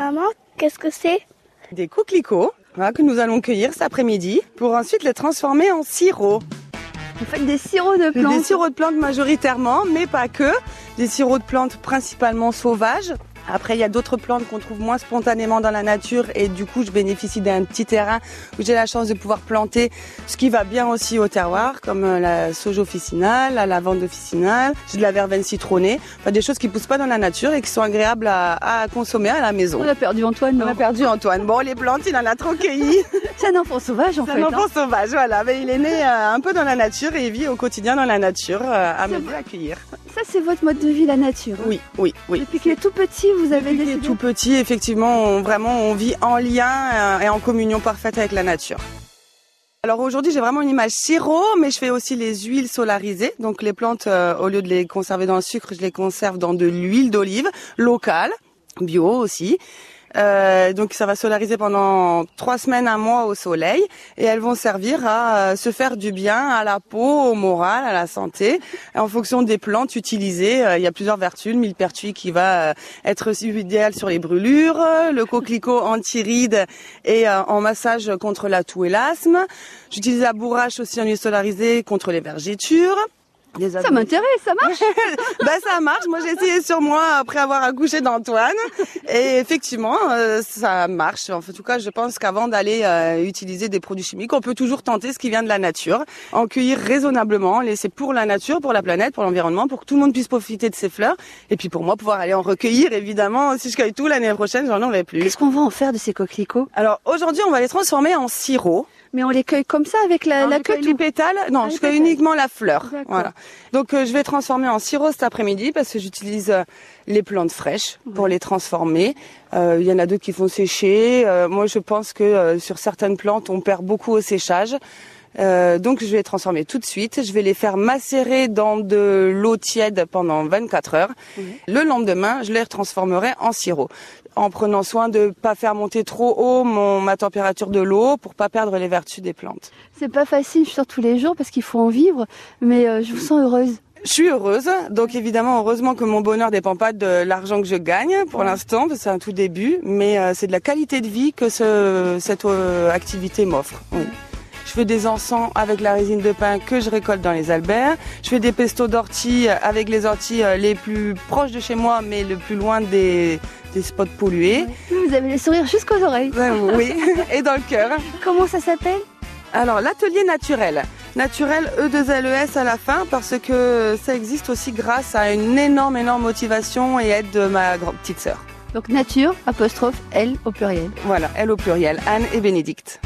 Maman, qu'est-ce que c'est? Des coquelicots voilà, que nous allons cueillir cet après-midi pour ensuite les transformer en sirop. Vous faites des sirops de plantes Des sirops de plantes majoritairement, mais pas que. Des sirops de plantes principalement sauvages. Après, il y a d'autres plantes qu'on trouve moins spontanément dans la nature et du coup, je bénéficie d'un petit terrain où j'ai la chance de pouvoir planter ce qui va bien aussi au terroir, comme euh, la soja officinale, la lavande officinale, j'ai de la verveine citronnée, enfin, des choses qui poussent pas dans la nature et qui sont agréables à, consommer à la maison. On a perdu Antoine, On a perdu Antoine. Bon, les plantes, il en a trop cueilli. C'est un enfant sauvage en fait. C'est un enfant hein. sauvage, voilà. Mais il est né euh, un peu dans la nature et il vit au quotidien dans la nature euh, à m'aider à cueillir. Ça, c'est votre mode de vie, la nature. Hein. Oui, oui, oui. Depuis qu'il est tout petit, vous avez Depuis décidé. tout petit, effectivement, on, vraiment, on vit en lien euh, et en communion parfaite avec la nature. Alors aujourd'hui, j'ai vraiment une image sirop, mais je fais aussi les huiles solarisées. Donc les plantes, euh, au lieu de les conserver dans le sucre, je les conserve dans de l'huile d'olive locale, bio aussi. Euh, donc ça va solariser pendant trois semaines, un mois au soleil, et elles vont servir à euh, se faire du bien à la peau, au moral, à la santé. en fonction des plantes utilisées, euh, il y a plusieurs vertus. Le millepertuis qui va être idéal sur les brûlures, le coquelicot anti-rides et en massage contre la toux et l'asthme. J'utilise la bourrache aussi en huile solarisée contre les vergitures ça m'intéresse, ça marche Ben ça marche. Moi j'ai essayé sur moi après avoir accouché d'Antoine et effectivement euh, ça marche. En tout cas, je pense qu'avant d'aller euh, utiliser des produits chimiques, on peut toujours tenter ce qui vient de la nature, en cueillir raisonnablement, laisser pour la nature, pour la planète, pour l'environnement, pour que tout le monde puisse profiter de ces fleurs et puis pour moi pouvoir aller en recueillir évidemment. Si je cueille tout l'année prochaine, j'en aurai plus. Qu'est-ce qu'on va en faire de ces coquelicots? Alors aujourd'hui, on va les transformer en sirop. Mais on les cueille comme ça avec la, la queue Les pétales Non, ah, je cueille uniquement la fleur. Voilà. Donc euh, je vais transformer en sirop cet après-midi parce que j'utilise euh, les plantes fraîches pour les transformer. Euh, il y en a d'autres qui font sécher. moi, je pense que sur certaines plantes, on perd beaucoup au séchage. Donc je vais les transformer tout de suite. Je vais les faire macérer dans de l'eau tiède pendant 24 heures. Le lendemain, je les transformerai en sirop en prenant soin de ne pas faire monter trop haut mon, ma température de l'eau pour pas perdre les vertus des plantes. C'est pas facile sur tous les jours parce qu'il faut en vivre, mais euh, je vous sens heureuse. Je suis heureuse, donc évidemment heureusement que mon bonheur dépend pas de l'argent que je gagne pour l'instant, c'est un tout début, mais euh, c'est de la qualité de vie que ce, cette euh, activité m'offre. Je fais des encens avec la résine de pin que je récolte dans les alberts. Je fais des pestos d'ortie avec les orties les plus proches de chez moi, mais le plus loin des, des spots pollués. Vous avez le sourire jusqu'aux oreilles. oui, et dans le cœur. Comment ça s'appelle? Alors, l'atelier naturel. Naturel E2LES à la fin parce que ça existe aussi grâce à une énorme, énorme motivation et aide de ma petite sœur. Donc nature, apostrophe, elle au pluriel. Voilà, elle au pluriel, Anne et Bénédicte.